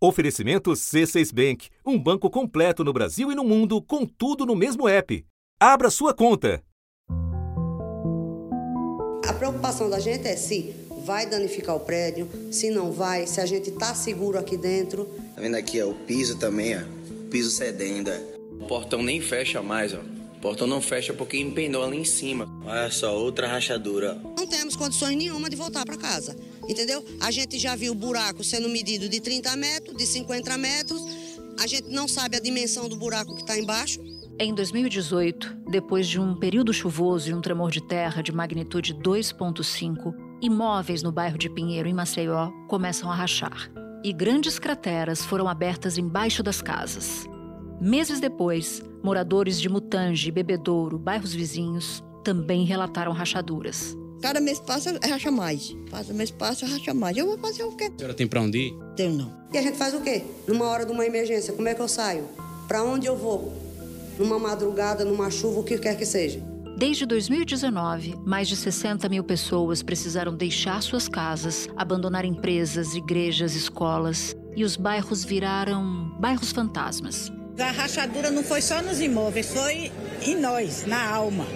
Oferecimento C6 Bank, um banco completo no Brasil e no mundo, com tudo no mesmo app. Abra sua conta. A preocupação da gente é se vai danificar o prédio, se não vai, se a gente está seguro aqui dentro. Tá vendo aqui, ó, o piso também, ó, o piso cedendo. O portão nem fecha mais, ó. O portão não fecha porque empenou ali em cima. Olha só, outra rachadura. Não temos condições nenhuma de voltar para casa, entendeu? A gente já viu buraco sendo medido de 30 metros, de 50 metros. A gente não sabe a dimensão do buraco que está embaixo. Em 2018, depois de um período chuvoso e um tremor de terra de magnitude 2,5, imóveis no bairro de Pinheiro, em Maceió, começam a rachar. E grandes crateras foram abertas embaixo das casas. Meses depois, moradores de Mutange, Bebedouro, bairros vizinhos, também relataram rachaduras. Cada mês passa, racha mais. Passa mês passa, racha mais. Eu vou fazer o quê? A senhora tem pra onde ir? Tenho não. E a gente faz o quê? Numa hora de uma emergência, como é que eu saio? Para onde eu vou? Numa madrugada, numa chuva, o que quer que seja. Desde 2019, mais de 60 mil pessoas precisaram deixar suas casas, abandonar empresas, igrejas, escolas, e os bairros viraram bairros fantasmas. A rachadura não foi só nos imóveis, foi em nós, na alma.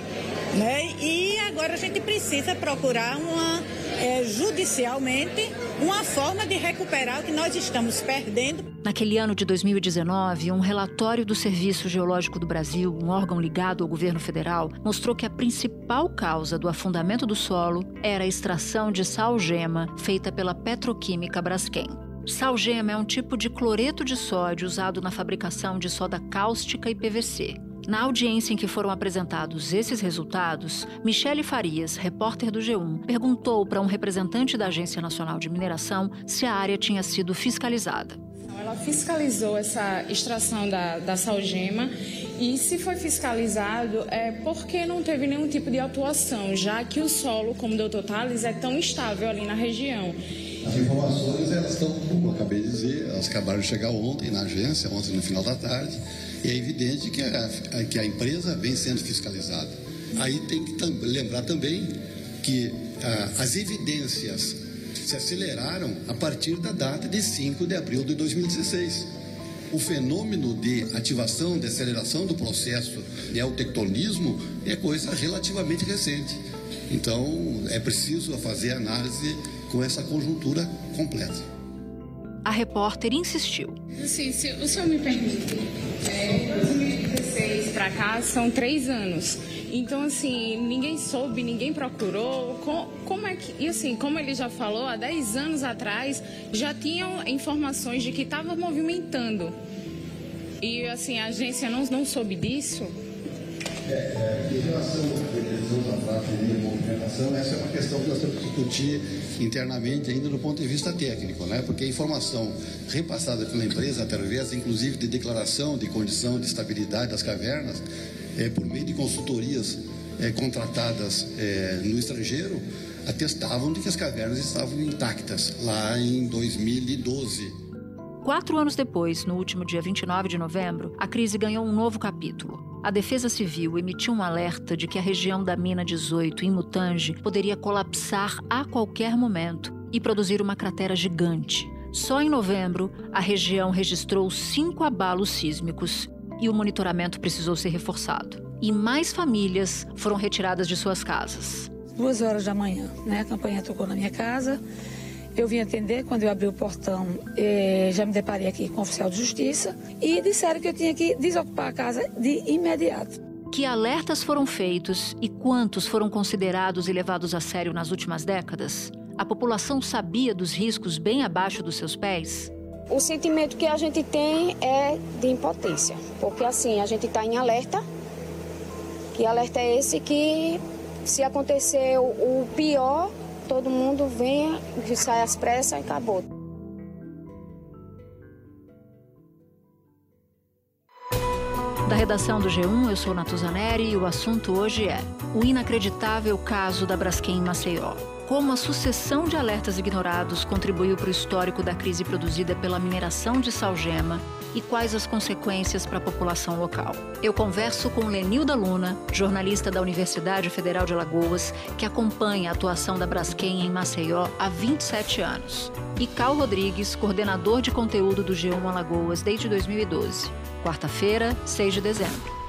Né? E agora a gente precisa procurar uma, é, judicialmente uma forma de recuperar o que nós estamos perdendo. Naquele ano de 2019, um relatório do Serviço Geológico do Brasil, um órgão ligado ao governo federal, mostrou que a principal causa do afundamento do solo era a extração de sal-gema feita pela petroquímica Braskem. Salgema é um tipo de cloreto de sódio usado na fabricação de soda cáustica e PVC. Na audiência em que foram apresentados esses resultados, Michele Farias, repórter do G1, perguntou para um representante da Agência Nacional de Mineração se a área tinha sido fiscalizada. Ela fiscalizou essa extração da, da salgema e se foi fiscalizado é porque não teve nenhum tipo de atuação, já que o solo, como o doutor Tales, é tão instável ali na região. As informações, elas estão, como acabei de dizer, elas acabaram de chegar ontem na agência, ontem no final da tarde, e é evidente que a, que a empresa vem sendo fiscalizada. Aí tem que lembrar também que ah, as evidências se aceleraram a partir da data de 5 de abril de 2016. O fenômeno de ativação, de aceleração do processo neotectonismo é coisa relativamente recente. Então, é preciso fazer análise com essa conjuntura completa. A repórter insistiu. Sim, se o senhor me permite, é, 2016 para cá são três anos. Então, assim, ninguém soube, ninguém procurou. Com, como é que. E assim, como ele já falou, há 10 anos atrás já tinham informações de que estava movimentando. E assim, a agência não, não soube disso. É, é, em relação da prática de movimentação, essa é uma questão que nós temos que discutir internamente ainda do ponto de vista técnico, né? porque a informação repassada pela empresa, através inclusive de declaração de condição de estabilidade das cavernas, é, por meio de consultorias é, contratadas é, no estrangeiro, atestavam de que as cavernas estavam intactas lá em 2012. Quatro anos depois, no último dia 29 de novembro, a crise ganhou um novo capítulo. A Defesa Civil emitiu um alerta de que a região da Mina 18, em Mutange, poderia colapsar a qualquer momento e produzir uma cratera gigante. Só em novembro, a região registrou cinco abalos sísmicos e o monitoramento precisou ser reforçado. E mais famílias foram retiradas de suas casas. Duas horas da manhã, né? A campanha tocou na minha casa. Eu vim atender, quando eu abri o portão, eh, já me deparei aqui com o oficial de justiça e disseram que eu tinha que desocupar a casa de imediato. Que alertas foram feitos e quantos foram considerados e levados a sério nas últimas décadas? A população sabia dos riscos bem abaixo dos seus pés? O sentimento que a gente tem é de impotência, porque assim, a gente está em alerta. Que alerta é esse que, se acontecer o pior, todo mundo venha, sai às pressas e acabou. Da redação do G1, eu sou Natuzaneri e o assunto hoje é o inacreditável caso da Braskem em Maceió. como a sucessão de alertas ignorados contribuiu para o histórico da crise produzida pela mineração de salgema e quais as consequências para a população local. Eu converso com Lenilda Luna, jornalista da Universidade Federal de Alagoas, que acompanha a atuação da Braskem em Maceió há 27 anos, e Cal Rodrigues, coordenador de conteúdo do G1 Alagoas desde 2012. Quarta-feira, 6 de dezembro.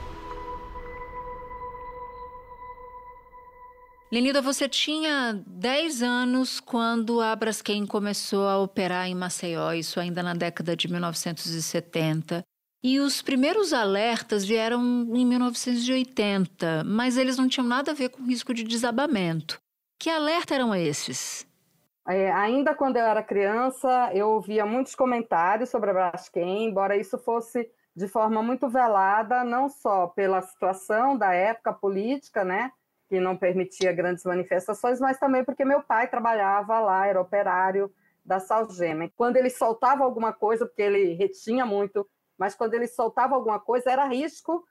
Lenilda, você tinha 10 anos quando a Braskem começou a operar em Maceió, isso ainda na década de 1970. E os primeiros alertas vieram em 1980, mas eles não tinham nada a ver com risco de desabamento. Que alerta eram esses? É, ainda quando eu era criança, eu ouvia muitos comentários sobre a Braskem, embora isso fosse de forma muito velada, não só pela situação da época política, né, que não permitia grandes manifestações, mas também porque meu pai trabalhava lá, era operário da Salgema. Quando ele soltava alguma coisa, porque ele retinha muito, mas quando ele soltava alguma coisa, era risco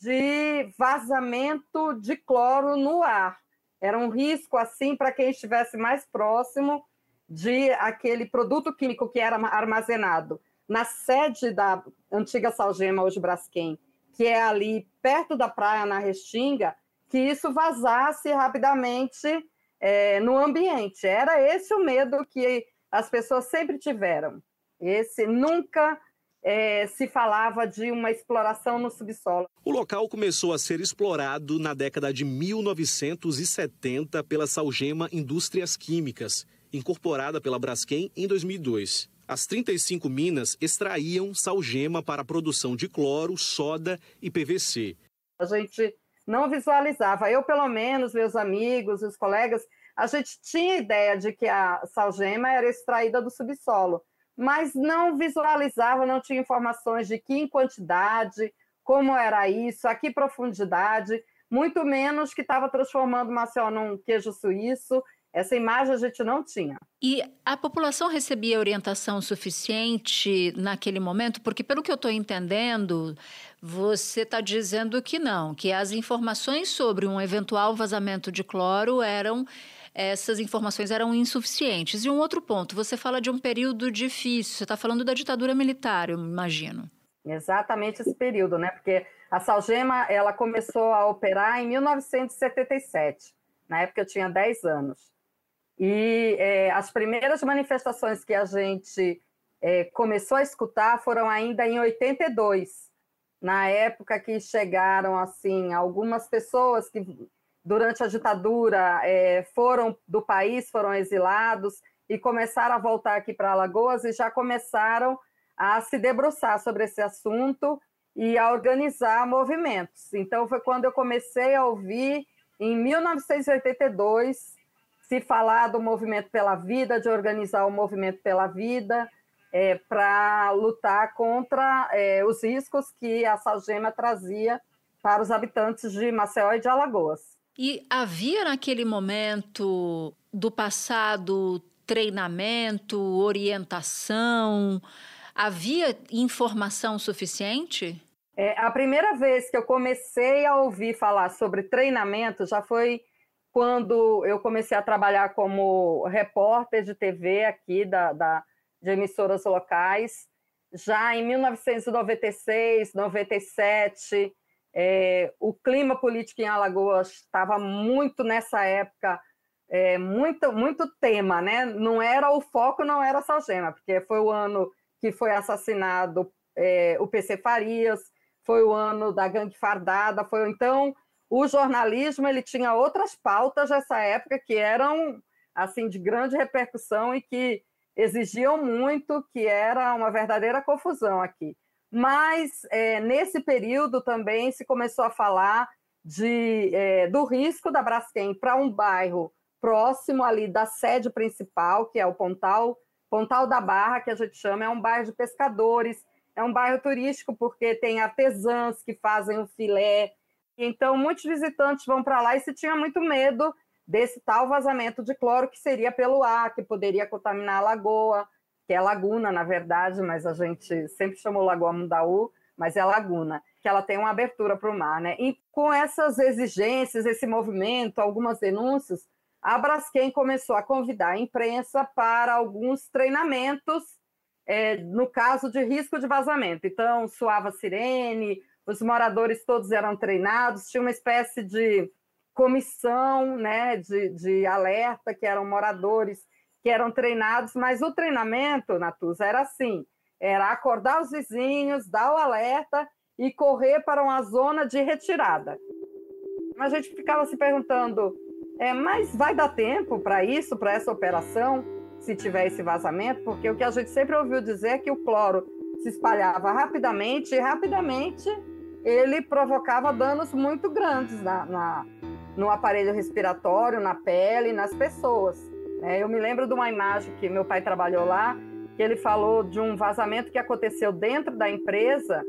de vazamento de cloro no ar. Era um risco assim para quem estivesse mais próximo de aquele produto químico que era armazenado na sede da antiga Salgema, hoje Braskem, que é ali perto da praia na Restinga, que isso vazasse rapidamente é, no ambiente. Era esse o medo que as pessoas sempre tiveram. Esse nunca é, se falava de uma exploração no subsolo. O local começou a ser explorado na década de 1970 pela Salgema Indústrias Químicas, incorporada pela Braskem em 2002. As 35 minas extraíam salgema para a produção de cloro, soda e PVC. A gente não visualizava. Eu, pelo menos, meus amigos, os colegas, a gente tinha ideia de que a salgema era extraída do subsolo, mas não visualizava, não tinha informações de que em quantidade, como era isso, a que profundidade, muito menos que estava transformando Maceió num queijo suíço. Essa imagem a gente não tinha. E a população recebia orientação suficiente naquele momento? Porque, pelo que eu estou entendendo, você está dizendo que não, que as informações sobre um eventual vazamento de cloro eram essas informações eram insuficientes. E um outro ponto, você fala de um período difícil, você está falando da ditadura militar, eu imagino. Exatamente esse período, né? Porque a Salgema ela começou a operar em 1977. Na época eu tinha 10 anos. E é, as primeiras manifestações que a gente é, começou a escutar foram ainda em 82 na época que chegaram assim algumas pessoas que durante a ditadura é, foram do país, foram exilados e começaram a voltar aqui para Alagoas e já começaram a se debruçar sobre esse assunto e a organizar movimentos. Então foi quando eu comecei a ouvir em 1982 se falar do movimento pela vida, de organizar o movimento pela vida é, para lutar contra é, os riscos que a Salgema trazia para os habitantes de Maceió e de Alagoas. E havia naquele momento do passado treinamento, orientação, havia informação suficiente? É, a primeira vez que eu comecei a ouvir falar sobre treinamento já foi quando eu comecei a trabalhar como repórter de TV aqui da, da de emissoras locais. Já em 1996, 97, é, o clima político em Alagoas estava muito nessa época, é, muito, muito tema, né? Não era o foco, não era Salgema, porque foi o ano que foi assassinado é, o PC Farias, foi o ano da gangue fardada, foi então o jornalismo ele tinha outras pautas nessa época que eram assim de grande repercussão e que exigiam muito, que era uma verdadeira confusão aqui. Mas é, nesse período também se começou a falar de, é, do risco da Braskem para um bairro próximo ali da sede principal, que é o Pontal, Pontal da Barra, que a gente chama, é um bairro de pescadores, é um bairro turístico porque tem artesãs que fazem o filé. Então, muitos visitantes vão para lá e se tinha muito medo desse tal vazamento de cloro que seria pelo ar, que poderia contaminar a lagoa, que é laguna, na verdade, mas a gente sempre chamou Lagoa Mundaú, mas é laguna, que ela tem uma abertura para o mar, né? E com essas exigências, esse movimento, algumas denúncias, a Braskem começou a convidar a imprensa para alguns treinamentos, é, no caso de risco de vazamento. Então, suava sirene, os moradores todos eram treinados, tinha uma espécie de comissão né, de, de alerta, que eram moradores que eram treinados, mas o treinamento, Natuza, era assim: era acordar os vizinhos, dar o alerta e correr para uma zona de retirada. A gente ficava se perguntando, é, mas vai dar tempo para isso, para essa operação, se tiver esse vazamento? Porque o que a gente sempre ouviu dizer é que o cloro se espalhava rapidamente e rapidamente ele provocava danos muito grandes na, na no aparelho respiratório, na pele, nas pessoas. É, eu me lembro de uma imagem que meu pai trabalhou lá, que ele falou de um vazamento que aconteceu dentro da empresa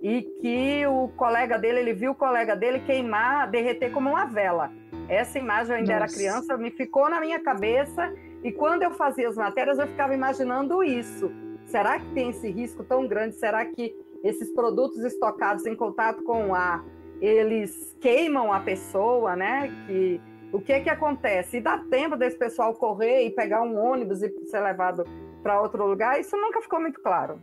e que o colega dele, ele viu o colega dele queimar, derreter como uma vela. Essa imagem eu ainda Nossa. era criança, me ficou na minha cabeça e quando eu fazia as matérias eu ficava imaginando isso. Será que tem esse risco tão grande? Será que esses produtos estocados em contato com o ar, eles queimam a pessoa, né? Que o que que acontece? E dá tempo desse pessoal correr e pegar um ônibus e ser levado para outro lugar? Isso nunca ficou muito claro.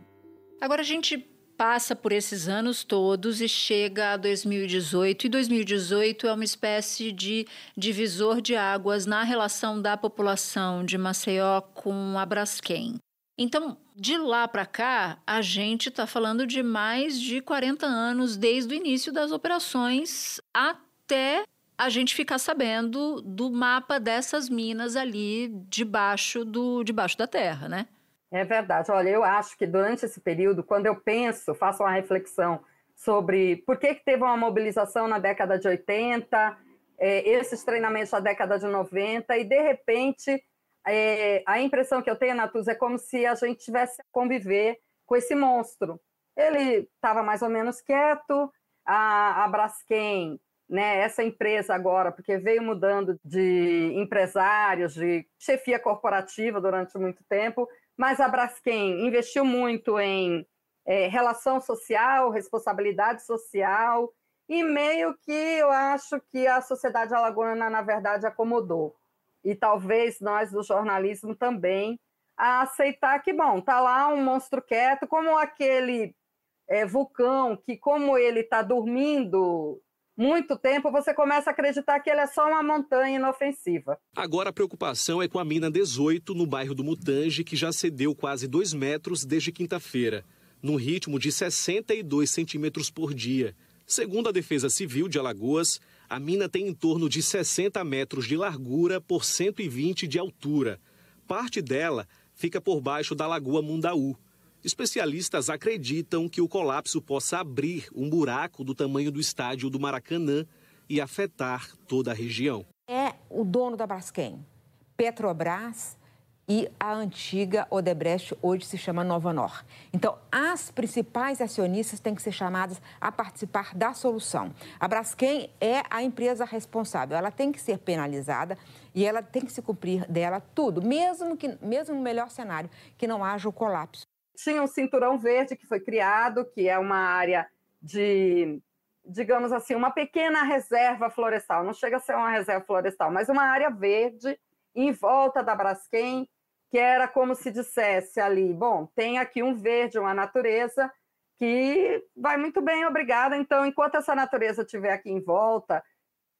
Agora a gente passa por esses anos todos e chega a 2018. E 2018 é uma espécie de divisor de águas na relação da população de Maceió com a Braskem. Então, de lá para cá, a gente está falando de mais de 40 anos desde o início das operações até a gente ficar sabendo do mapa dessas minas ali debaixo do debaixo da terra, né? É verdade. Olha, eu acho que durante esse período, quando eu penso, faço uma reflexão sobre por que, que teve uma mobilização na década de 80, é, esses treinamentos na década de 90, e de repente é, a impressão que eu tenho, Natus, é como se a gente tivesse a conviver com esse monstro. Ele estava mais ou menos quieto, a, a Braskem, né, essa empresa agora, porque veio mudando de empresários, de chefia corporativa durante muito tempo, mas a Braskem investiu muito em é, relação social, responsabilidade social, e meio que eu acho que a sociedade alagoana, na verdade, acomodou e talvez nós do jornalismo também, a aceitar que, bom, está lá um monstro quieto, como aquele é, vulcão que, como ele está dormindo muito tempo, você começa a acreditar que ele é só uma montanha inofensiva. Agora a preocupação é com a mina 18, no bairro do Mutange, que já cedeu quase 2 metros desde quinta-feira, num ritmo de 62 centímetros por dia. Segundo a Defesa Civil de Alagoas, a mina tem em torno de 60 metros de largura por 120 de altura. Parte dela fica por baixo da Lagoa Mundaú. Especialistas acreditam que o colapso possa abrir um buraco do tamanho do estádio do Maracanã e afetar toda a região. É o dono da Braskem, Petrobras e a antiga Odebrecht hoje se chama Nova Nor. Então, as principais acionistas têm que ser chamadas a participar da solução. A Braskem é a empresa responsável, ela tem que ser penalizada e ela tem que se cumprir dela tudo, mesmo que mesmo no melhor cenário, que não haja o colapso. Tinha um cinturão verde que foi criado, que é uma área de digamos assim, uma pequena reserva florestal, não chega a ser uma reserva florestal, mas uma área verde em volta da Braskem, que era como se dissesse ali: bom, tem aqui um verde, uma natureza que vai muito bem, obrigada. Então, enquanto essa natureza estiver aqui em volta,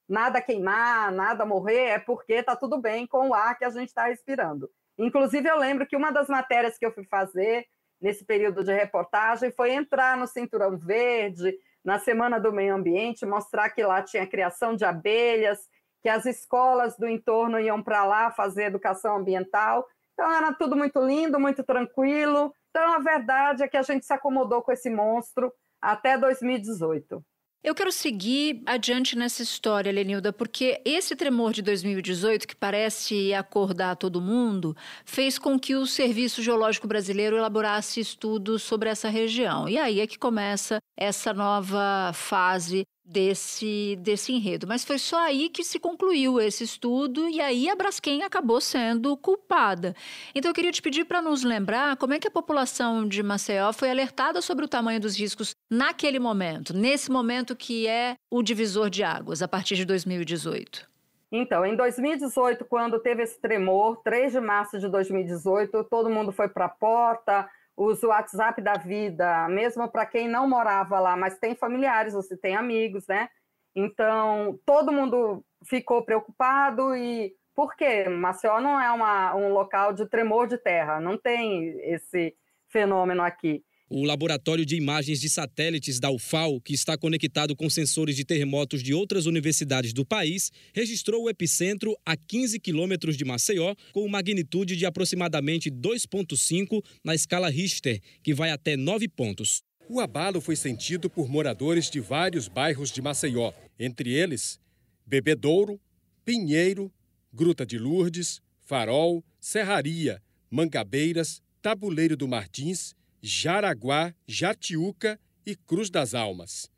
nada queimar, nada morrer, é porque está tudo bem com o ar que a gente está respirando. Inclusive, eu lembro que uma das matérias que eu fui fazer nesse período de reportagem foi entrar no Cinturão Verde, na Semana do Meio Ambiente, mostrar que lá tinha criação de abelhas, que as escolas do entorno iam para lá fazer educação ambiental. Então era tudo muito lindo, muito tranquilo. Então a verdade é que a gente se acomodou com esse monstro até 2018. Eu quero seguir adiante nessa história, Lenilda, porque esse tremor de 2018, que parece acordar todo mundo, fez com que o Serviço Geológico Brasileiro elaborasse estudos sobre essa região. E aí é que começa essa nova fase desse, desse enredo. Mas foi só aí que se concluiu esse estudo e aí a Braskem acabou sendo culpada. Então eu queria te pedir para nos lembrar como é que a população de Maceió foi alertada sobre o tamanho dos riscos naquele momento, nesse momento que é o divisor de águas, a partir de 2018. Então, em 2018, quando teve esse tremor, 3 de março de 2018, todo mundo foi para a porta, os WhatsApp da vida, mesmo para quem não morava lá, mas tem familiares, você tem amigos, né? Então, todo mundo ficou preocupado e por quê? Maceió não é uma, um local de tremor de terra, não tem esse fenômeno aqui. O laboratório de imagens de satélites da UFAL, que está conectado com sensores de terremotos de outras universidades do país, registrou o epicentro a 15 quilômetros de Maceió, com magnitude de aproximadamente 2,5 na escala Richter, que vai até 9 pontos. O abalo foi sentido por moradores de vários bairros de Maceió, entre eles Bebedouro, Pinheiro, Gruta de Lourdes, Farol, Serraria, Mangabeiras, Tabuleiro do Martins Jaraguá, Jatiuca e Cruz das Almas.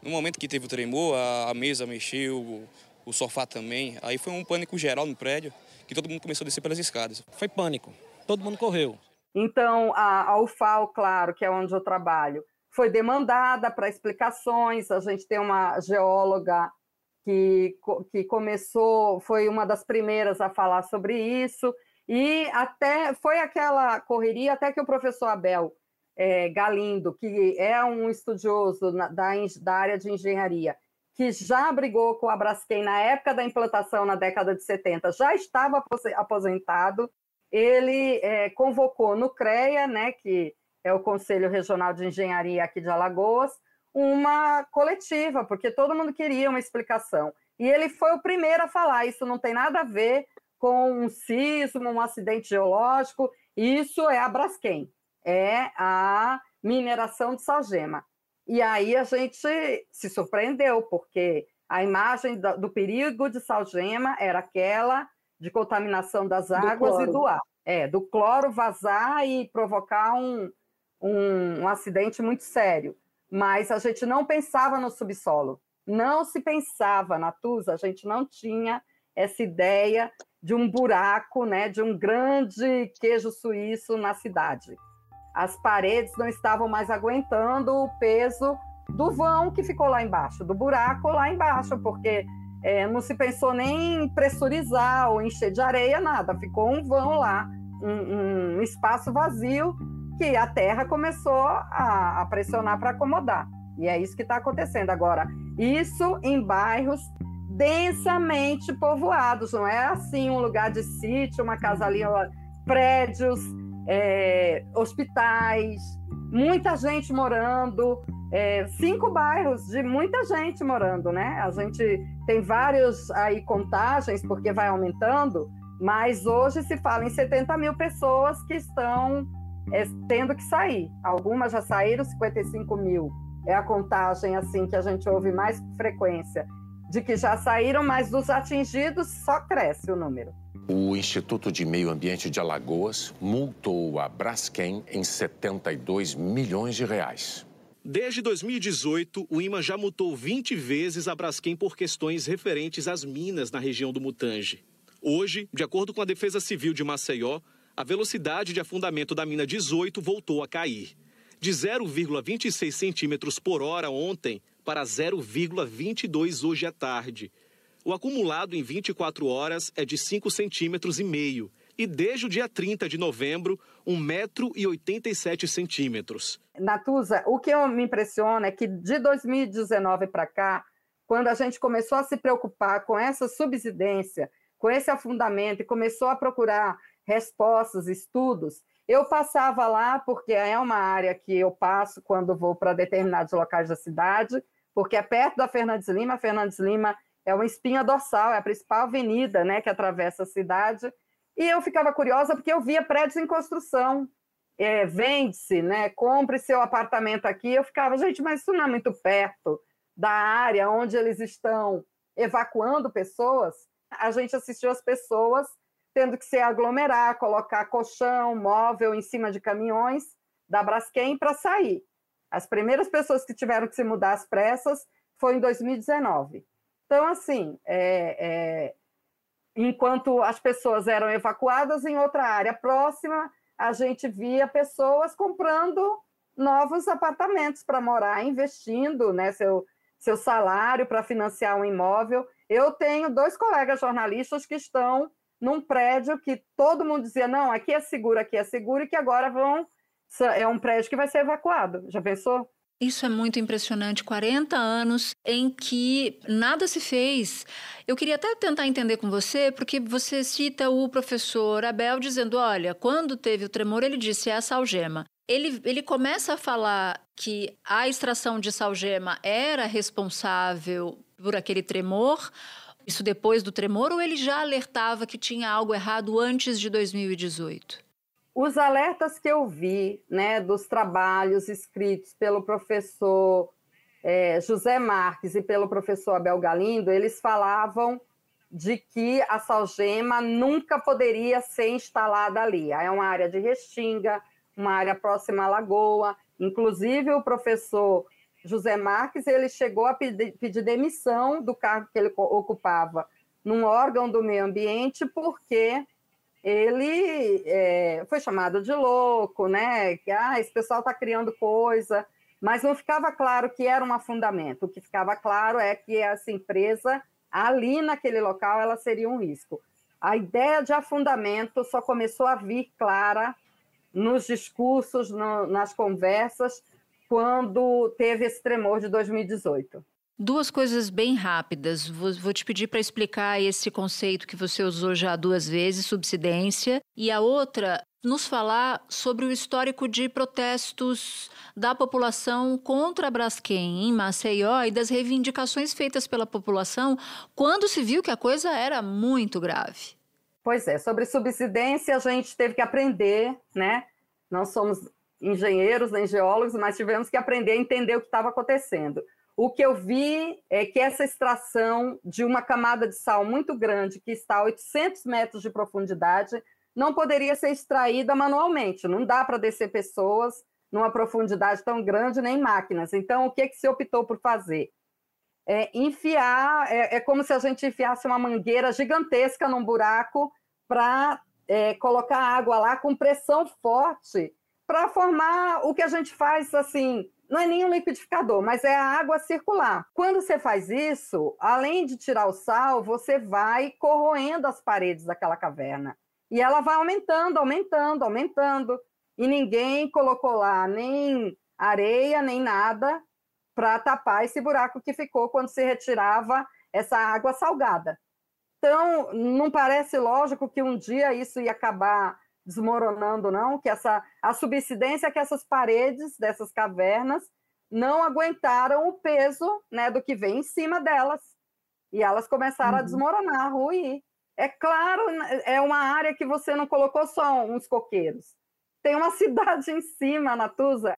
No momento que teve o tremor, a, mesa mexeu, o, o sofá também. Aí foi um pânico geral no prédio, que todo mundo começou a descer pelas escadas. Foi pânico, todo mundo correu. Então, a, a UFAL, claro, que é onde eu trabalho, foi demandada para explicações. A gente tem uma geóloga que, que começou, foi uma das primeiras a falar sobre isso. E até foi aquela correria até que o professor Abel é, Galindo, que é um estudioso na, da, da área de engenharia, que já brigou com a Braskem na época da implantação, na década de 70, já estava aposentado. Ele é, convocou no CREA, né, que é o Conselho Regional de Engenharia aqui de Alagoas, uma coletiva, porque todo mundo queria uma explicação. E ele foi o primeiro a falar: isso não tem nada a ver com um sismo, um acidente geológico, isso é a Braskem é a mineração de salgema. E aí a gente se surpreendeu, porque a imagem do perigo de salgema era aquela de contaminação das águas do e do ar. É, do cloro vazar e provocar um, um, um acidente muito sério. Mas a gente não pensava no subsolo. Não se pensava na TUSA, a gente não tinha essa ideia de um buraco, né, de um grande queijo suíço na cidade as paredes não estavam mais aguentando o peso do vão que ficou lá embaixo, do buraco lá embaixo, porque é, não se pensou nem em pressurizar ou encher de areia, nada. Ficou um vão lá, um, um espaço vazio que a terra começou a, a pressionar para acomodar. E é isso que está acontecendo agora. Isso em bairros densamente povoados, não é assim um lugar de sítio, uma casa ali, prédios é, hospitais, muita gente morando, é, cinco bairros de muita gente morando, né? A gente tem vários aí contagens, porque vai aumentando, mas hoje se fala em 70 mil pessoas que estão é, tendo que sair. Algumas já saíram, 55 mil. É a contagem assim que a gente ouve mais frequência de que já saíram, mas dos atingidos só cresce o número. O Instituto de Meio Ambiente de Alagoas multou a Braskem em 72 milhões de reais. Desde 2018, o IMA já multou 20 vezes a Braskem por questões referentes às minas na região do Mutange. Hoje, de acordo com a Defesa Civil de Maceió, a velocidade de afundamento da mina 18 voltou a cair. De 0,26 centímetros por hora ontem para 0,22 hoje à tarde. O acumulado em 24 horas é de 5 centímetros e meio e desde o dia 30 de novembro, 1,87 metro 87 centímetros. Natuza, o que me impressiona é que de 2019 para cá, quando a gente começou a se preocupar com essa subsidência, com esse afundamento e começou a procurar respostas, estudos, eu passava lá porque é uma área que eu passo quando vou para determinados locais da cidade, porque é perto da Fernandes Lima. A Fernandes Lima é uma espinha dorsal, é a principal avenida né, que atravessa a cidade. E eu ficava curiosa porque eu via prédios em construção. É, Vende-se, né, compre seu apartamento aqui. Eu ficava, gente, mas isso não é muito perto da área onde eles estão evacuando pessoas. A gente assistiu as pessoas tendo que se aglomerar, colocar colchão, móvel em cima de caminhões da Braskem para sair. As primeiras pessoas que tiveram que se mudar às pressas foi em 2019. Então, assim, é, é, enquanto as pessoas eram evacuadas em outra área próxima, a gente via pessoas comprando novos apartamentos para morar, investindo né, seu, seu salário para financiar um imóvel. Eu tenho dois colegas jornalistas que estão num prédio que todo mundo dizia, não, aqui é seguro, aqui é seguro, e que agora vão. É um prédio que vai ser evacuado. Já pensou? Isso é muito impressionante. 40 anos em que nada se fez. Eu queria até tentar entender com você, porque você cita o professor Abel dizendo: olha, quando teve o tremor, ele disse é a salgema. Ele, ele começa a falar que a extração de salgema era responsável por aquele tremor, isso depois do tremor, ou ele já alertava que tinha algo errado antes de 2018? Os alertas que eu vi, né, dos trabalhos escritos pelo professor é, José Marques e pelo professor Abel Galindo, eles falavam de que a salgema nunca poderia ser instalada ali. É uma área de restinga, uma área próxima à lagoa. Inclusive, o professor José Marques ele chegou a pedir, pedir demissão do cargo que ele ocupava num órgão do meio ambiente, porque ele é, foi chamado de louco, né? Que ah, esse pessoal está criando coisa, mas não ficava claro que era um afundamento. O que ficava claro é que essa empresa, ali naquele local, ela seria um risco. A ideia de afundamento só começou a vir clara nos discursos, no, nas conversas, quando teve esse tremor de 2018. Duas coisas bem rápidas. Vou, te pedir para explicar esse conceito que você usou já duas vezes, subsidência, e a outra, nos falar sobre o histórico de protestos da população contra a Braskem em Maceió e das reivindicações feitas pela população quando se viu que a coisa era muito grave. Pois é, sobre subsidência a gente teve que aprender, né? Não somos engenheiros nem geólogos, mas tivemos que aprender a entender o que estava acontecendo. O que eu vi é que essa extração de uma camada de sal muito grande, que está a 800 metros de profundidade, não poderia ser extraída manualmente. Não dá para descer pessoas numa profundidade tão grande, nem máquinas. Então, o que, que se optou por fazer? É enfiar, é, é como se a gente enfiasse uma mangueira gigantesca num buraco para é, colocar água lá com pressão forte para formar o que a gente faz assim. Não é nem um liquidificador, mas é a água circular. Quando você faz isso, além de tirar o sal, você vai corroendo as paredes daquela caverna. E ela vai aumentando, aumentando, aumentando. E ninguém colocou lá nem areia, nem nada para tapar esse buraco que ficou quando se retirava essa água salgada. Então, não parece lógico que um dia isso ia acabar desmoronando, não, que essa a subsidência que essas paredes dessas cavernas não aguentaram o peso, né, do que vem em cima delas. E elas começaram uhum. a desmoronar, a ruir. É claro, é uma área que você não colocou só uns coqueiros. Tem uma cidade em cima, Natuza.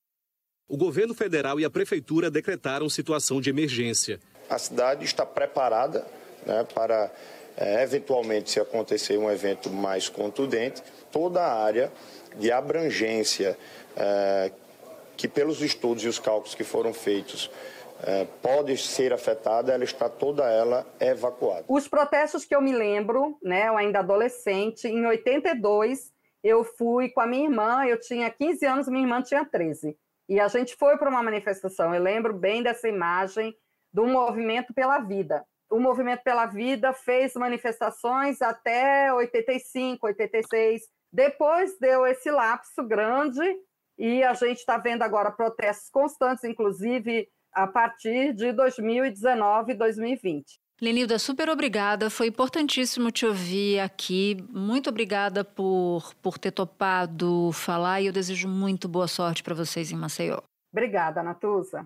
O governo federal e a prefeitura decretaram situação de emergência. A cidade está preparada né, para, é, eventualmente, se acontecer um evento mais contundente, toda a área de abrangência é, que, pelos estudos e os cálculos que foram feitos, é, pode ser afetada, ela está toda ela evacuada. Os protestos que eu me lembro, né, eu ainda adolescente, em 82, eu fui com a minha irmã, eu tinha 15 anos, minha irmã tinha 13. E a gente foi para uma manifestação. Eu lembro bem dessa imagem do movimento pela vida. O movimento pela vida fez manifestações até 85, 86. Depois deu esse lapso grande e a gente está vendo agora protestos constantes, inclusive a partir de 2019 e 2020. Lenilda, super obrigada. Foi importantíssimo te ouvir aqui. Muito obrigada por, por ter topado falar e eu desejo muito boa sorte para vocês em Maceió. Obrigada, Natuza.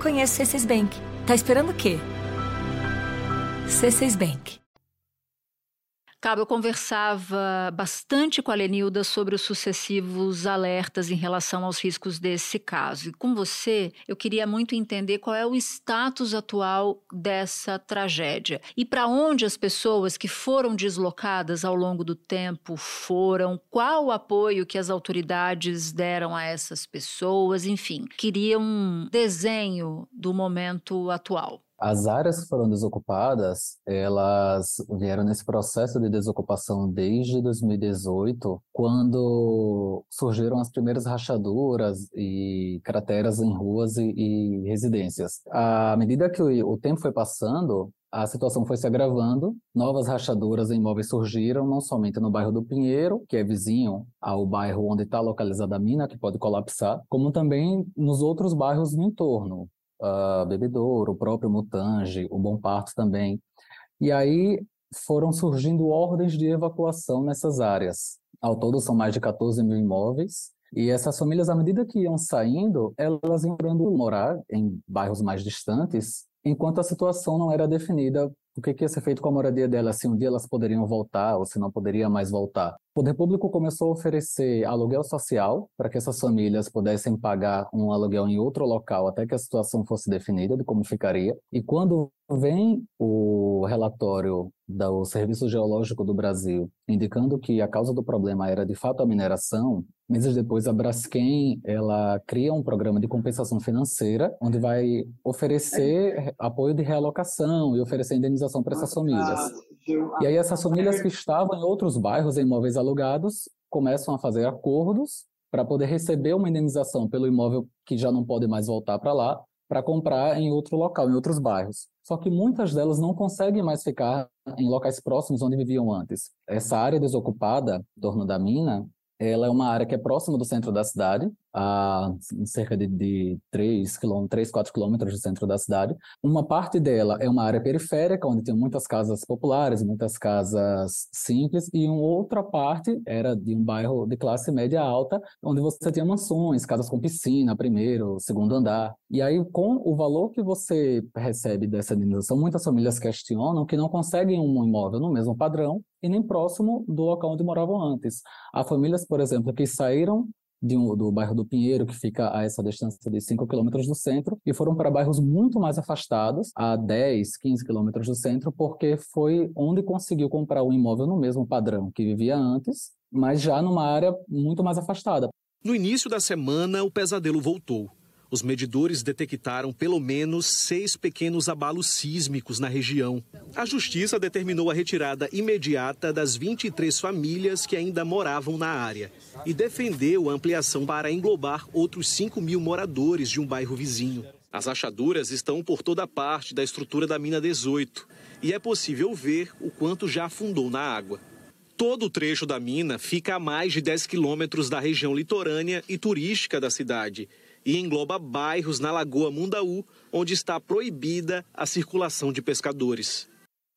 Conheça o C6 Bank. Tá esperando o quê? C6 Bank. Cabo, eu conversava bastante com a Lenilda sobre os sucessivos alertas em relação aos riscos desse caso. E com você, eu queria muito entender qual é o status atual dessa tragédia e para onde as pessoas que foram deslocadas ao longo do tempo foram, qual o apoio que as autoridades deram a essas pessoas, enfim, queria um desenho do momento atual. As áreas que foram desocupadas, elas vieram nesse processo de desocupação desde 2018, quando surgiram as primeiras rachaduras e crateras em ruas e, e residências. À medida que o, o tempo foi passando, a situação foi se agravando, novas rachaduras em imóveis surgiram, não somente no bairro do Pinheiro, que é vizinho ao bairro onde está localizada a mina, que pode colapsar, como também nos outros bairros no entorno, uh, Bebedouro, o próprio Mutange, o Bom Parto também. E aí foram surgindo ordens de evacuação nessas áreas. Ao todo são mais de 14 mil imóveis, e essas famílias, à medida que iam saindo, elas iam morar em bairros mais distantes, enquanto a situação não era definida o que, que ia ser feito com a moradia delas, se um dia elas poderiam voltar ou se não poderia mais voltar. O poder público começou a oferecer aluguel social para que essas famílias pudessem pagar um aluguel em outro local até que a situação fosse definida de como ficaria. E quando vem o relatório do Serviço Geológico do Brasil indicando que a causa do problema era de fato a mineração, meses depois a Braskem ela cria um programa de compensação financeira onde vai oferecer apoio de realocação e oferecer indenização para essas famílias. E aí essas famílias que estavam em outros bairros em imóveis alugados começam a fazer acordos para poder receber uma indenização pelo imóvel que já não pode mais voltar para lá, para comprar em outro local, em outros bairros. Só que muitas delas não conseguem mais ficar em locais próximos onde viviam antes. Essa área desocupada em torno da mina, ela é uma área que é próxima do centro da cidade, a cerca de, de 3, 3, 4 quilômetros do centro da cidade. Uma parte dela é uma área periférica, onde tem muitas casas populares, muitas casas simples, e uma outra parte era de um bairro de classe média alta, onde você tinha mansões, casas com piscina, primeiro, segundo andar. E aí, com o valor que você recebe dessa indenização, muitas famílias questionam que não conseguem um imóvel no mesmo padrão e nem próximo do local onde moravam antes. Há famílias, por exemplo, que saíram um, do bairro do Pinheiro, que fica a essa distância de 5 quilômetros do centro, e foram para bairros muito mais afastados, a 10, 15 quilômetros do centro, porque foi onde conseguiu comprar um imóvel no mesmo padrão que vivia antes, mas já numa área muito mais afastada. No início da semana, o pesadelo voltou. Os medidores detectaram pelo menos seis pequenos abalos sísmicos na região. A justiça determinou a retirada imediata das 23 famílias que ainda moravam na área e defendeu a ampliação para englobar outros 5 mil moradores de um bairro vizinho. As achaduras estão por toda parte da estrutura da mina 18 e é possível ver o quanto já afundou na água. Todo o trecho da mina fica a mais de 10 quilômetros da região litorânea e turística da cidade e engloba bairros na Lagoa Mundaú, onde está proibida a circulação de pescadores.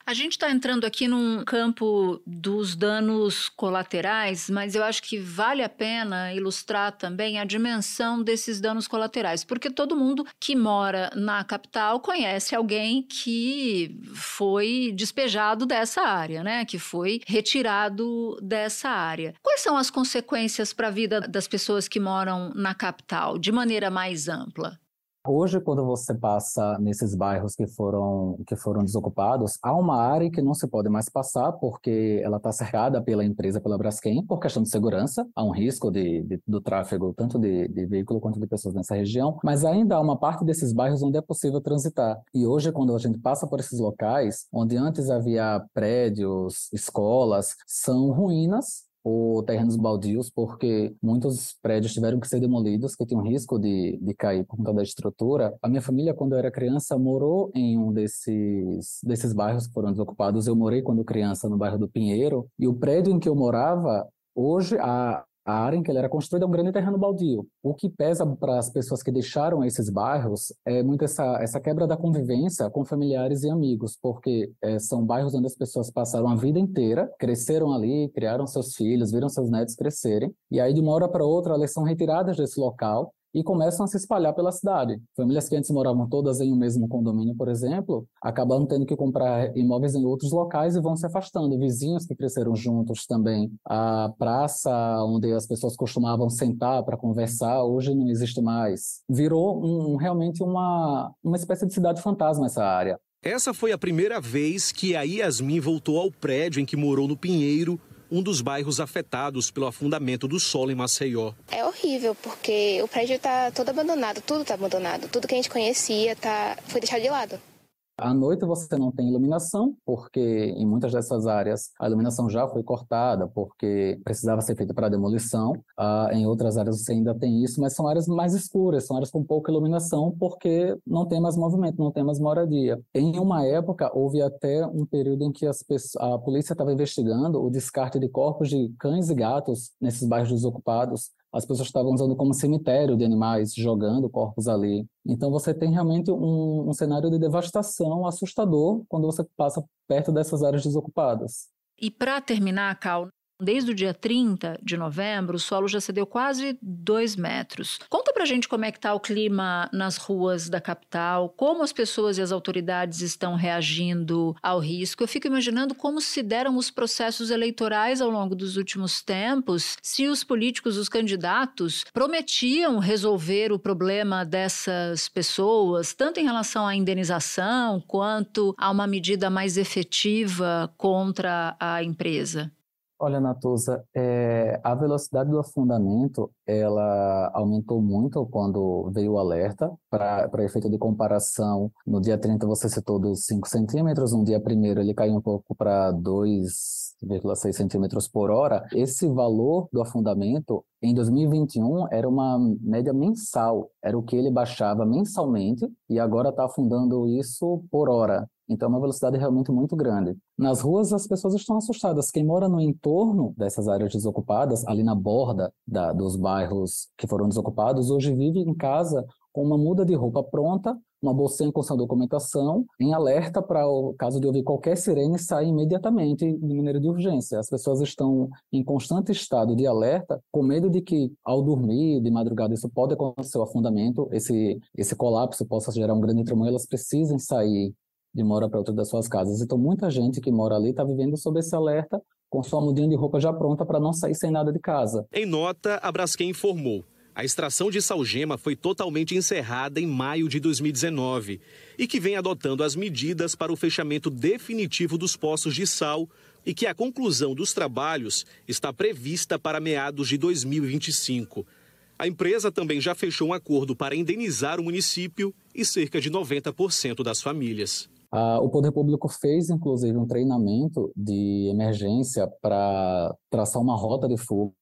A gente está entrando aqui num campo dos danos colaterais, mas eu acho que vale a pena ilustrar também a dimensão desses danos colaterais, porque todo mundo que mora na capital conhece alguém que foi despejado dessa área, né? Que foi retirado dessa área. Quais são as consequências para a vida das pessoas que moram na capital, de maneira mais ampla? Hoje, quando você passa nesses bairros que foram, que foram desocupados, há uma área que não se pode mais passar porque ela está cercada pela empresa, pela Braskem, por questão de segurança. Há um risco de, de do tráfego tanto de, de veículo quanto de pessoas nessa região, mas ainda há uma parte desses bairros onde é possível transitar. E hoje, quando a gente passa por esses locais, onde antes havia prédios, escolas, são ruínas ou terrenos baldios, porque muitos prédios tiveram que ser demolidos, que tinham risco de, de cair por conta da estrutura. A minha família, quando eu era criança, morou em um desses, desses bairros que foram desocupados. Eu morei, quando criança, no bairro do Pinheiro, e o prédio em que eu morava, hoje, a, a área em que ele era construído é um grande terreno baldio. O que pesa para as pessoas que deixaram esses bairros é muito essa, essa quebra da convivência com familiares e amigos, porque é, são bairros onde as pessoas passaram a vida inteira, cresceram ali, criaram seus filhos, viram seus netos crescerem, e aí de uma hora para outra elas são retiradas desse local e começam a se espalhar pela cidade. Famílias que antes moravam todas em um mesmo condomínio, por exemplo, acabam tendo que comprar imóveis em outros locais e vão se afastando. Vizinhos que cresceram juntos também. A praça onde as pessoas costumavam sentar para conversar, hoje não existe mais. Virou um, realmente uma, uma espécie de cidade fantasma essa área. Essa foi a primeira vez que a Yasmin voltou ao prédio em que morou no Pinheiro, um dos bairros afetados pelo afundamento do solo em Maceió. É horrível, porque o prédio está todo abandonado, tudo está abandonado. Tudo que a gente conhecia tá, foi deixado de lado. À noite você não tem iluminação, porque em muitas dessas áreas a iluminação já foi cortada, porque precisava ser feita para demolição. Ah, em outras áreas você ainda tem isso, mas são áreas mais escuras, são áreas com pouca iluminação, porque não tem mais movimento, não tem mais moradia. Em uma época, houve até um período em que a polícia estava investigando o descarte de corpos de cães e gatos nesses bairros desocupados, as pessoas estavam usando como cemitério de animais, jogando corpos ali. Então você tem realmente um, um cenário de devastação assustador quando você passa perto dessas áreas desocupadas. E para terminar, Cal, Desde o dia 30 de novembro, o solo já cedeu quase 2 metros. Conta pra gente como é que tá o clima nas ruas da capital, como as pessoas e as autoridades estão reagindo ao risco. Eu fico imaginando como se deram os processos eleitorais ao longo dos últimos tempos, se os políticos, os candidatos, prometiam resolver o problema dessas pessoas, tanto em relação à indenização quanto a uma medida mais efetiva contra a empresa. Olha, Natuza, é, a velocidade do afundamento ela aumentou muito quando veio o alerta. Para efeito de comparação, no dia 30 você citou dos 5 centímetros, no dia 1 ele caiu um pouco para 2,6 centímetros por hora. Esse valor do afundamento em 2021 era uma média mensal, era o que ele baixava mensalmente e agora está afundando isso por hora. Então, é uma velocidade realmente muito grande. Nas ruas, as pessoas estão assustadas. Quem mora no entorno dessas áreas desocupadas, ali na borda da, dos bairros que foram desocupados, hoje vive em casa com uma muda de roupa pronta, uma bolsinha com sua documentação, em alerta para o caso de ouvir qualquer sirene sair imediatamente de maneira de urgência. As pessoas estão em constante estado de alerta, com medo de que ao dormir de madrugada isso pode acontecer o afundamento, esse esse colapso possa gerar um grande tremor, elas precisem sair de uma hora para outra das suas casas. Então, muita gente que mora ali está vivendo sob esse alerta, com sua mudinha de roupa já pronta para não sair sem nada de casa. Em nota, a Braskem informou. A extração de salgema foi totalmente encerrada em maio de 2019 e que vem adotando as medidas para o fechamento definitivo dos poços de sal e que a conclusão dos trabalhos está prevista para meados de 2025. A empresa também já fechou um acordo para indenizar o município e cerca de 90% das famílias. Ah, o Poder Público fez, inclusive, um treinamento de emergência para traçar uma rota de fuga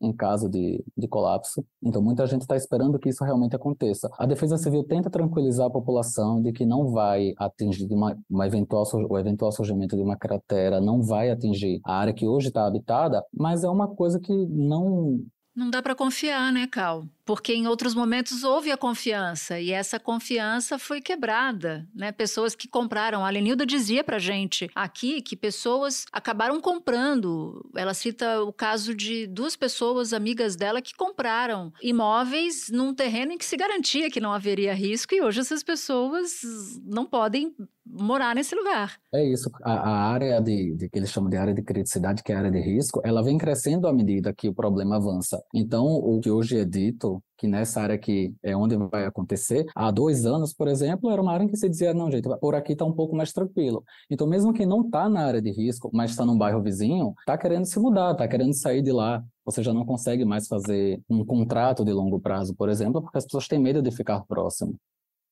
em caso de, de colapso. Então, muita gente está esperando que isso realmente aconteça. A Defesa Civil tenta tranquilizar a população de que não vai atingir uma, uma eventual, o eventual surgimento de uma cratera, não vai atingir a área que hoje está habitada, mas é uma coisa que não não dá para confiar, né, Cal? Porque em outros momentos houve a confiança e essa confiança foi quebrada, né? Pessoas que compraram, a Lenilda dizia pra gente aqui que pessoas acabaram comprando. Ela cita o caso de duas pessoas amigas dela que compraram imóveis num terreno em que se garantia que não haveria risco e hoje essas pessoas não podem morar nesse lugar. É isso. A, a área de, de, que eles chamam de área de criticidade, que é a área de risco, ela vem crescendo à medida que o problema avança. Então, o que hoje é dito que nessa área aqui é onde vai acontecer, há dois anos, por exemplo, era uma área em que se dizia, não, gente, por aqui está um pouco mais tranquilo. Então, mesmo quem não está na área de risco, mas está num bairro vizinho, está querendo se mudar, está querendo sair de lá. Você já não consegue mais fazer um contrato de longo prazo, por exemplo, porque as pessoas têm medo de ficar próximo.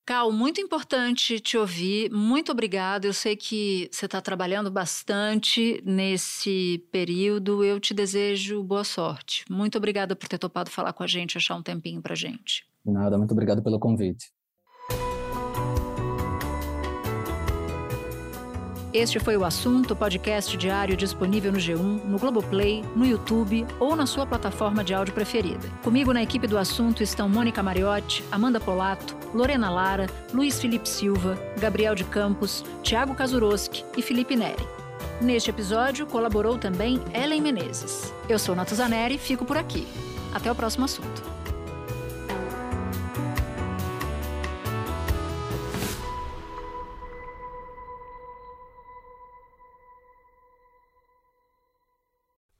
Cal, muito importante te ouvir. Muito obrigada. Eu sei que você está trabalhando bastante nesse período. Eu te desejo boa sorte. Muito obrigada por ter topado falar com a gente, achar um tempinho para gente. Nada, muito obrigado pelo convite. Este foi o assunto, podcast diário disponível no G1, no Globoplay, no YouTube ou na sua plataforma de áudio preferida. Comigo na equipe do assunto estão Mônica Mariotti, Amanda Polato, Lorena Lara, Luiz Felipe Silva, Gabriel de Campos, Tiago Kazuroski e Felipe Neri. Neste episódio colaborou também Ellen Menezes. Eu sou Natuzaneri e fico por aqui. Até o próximo assunto.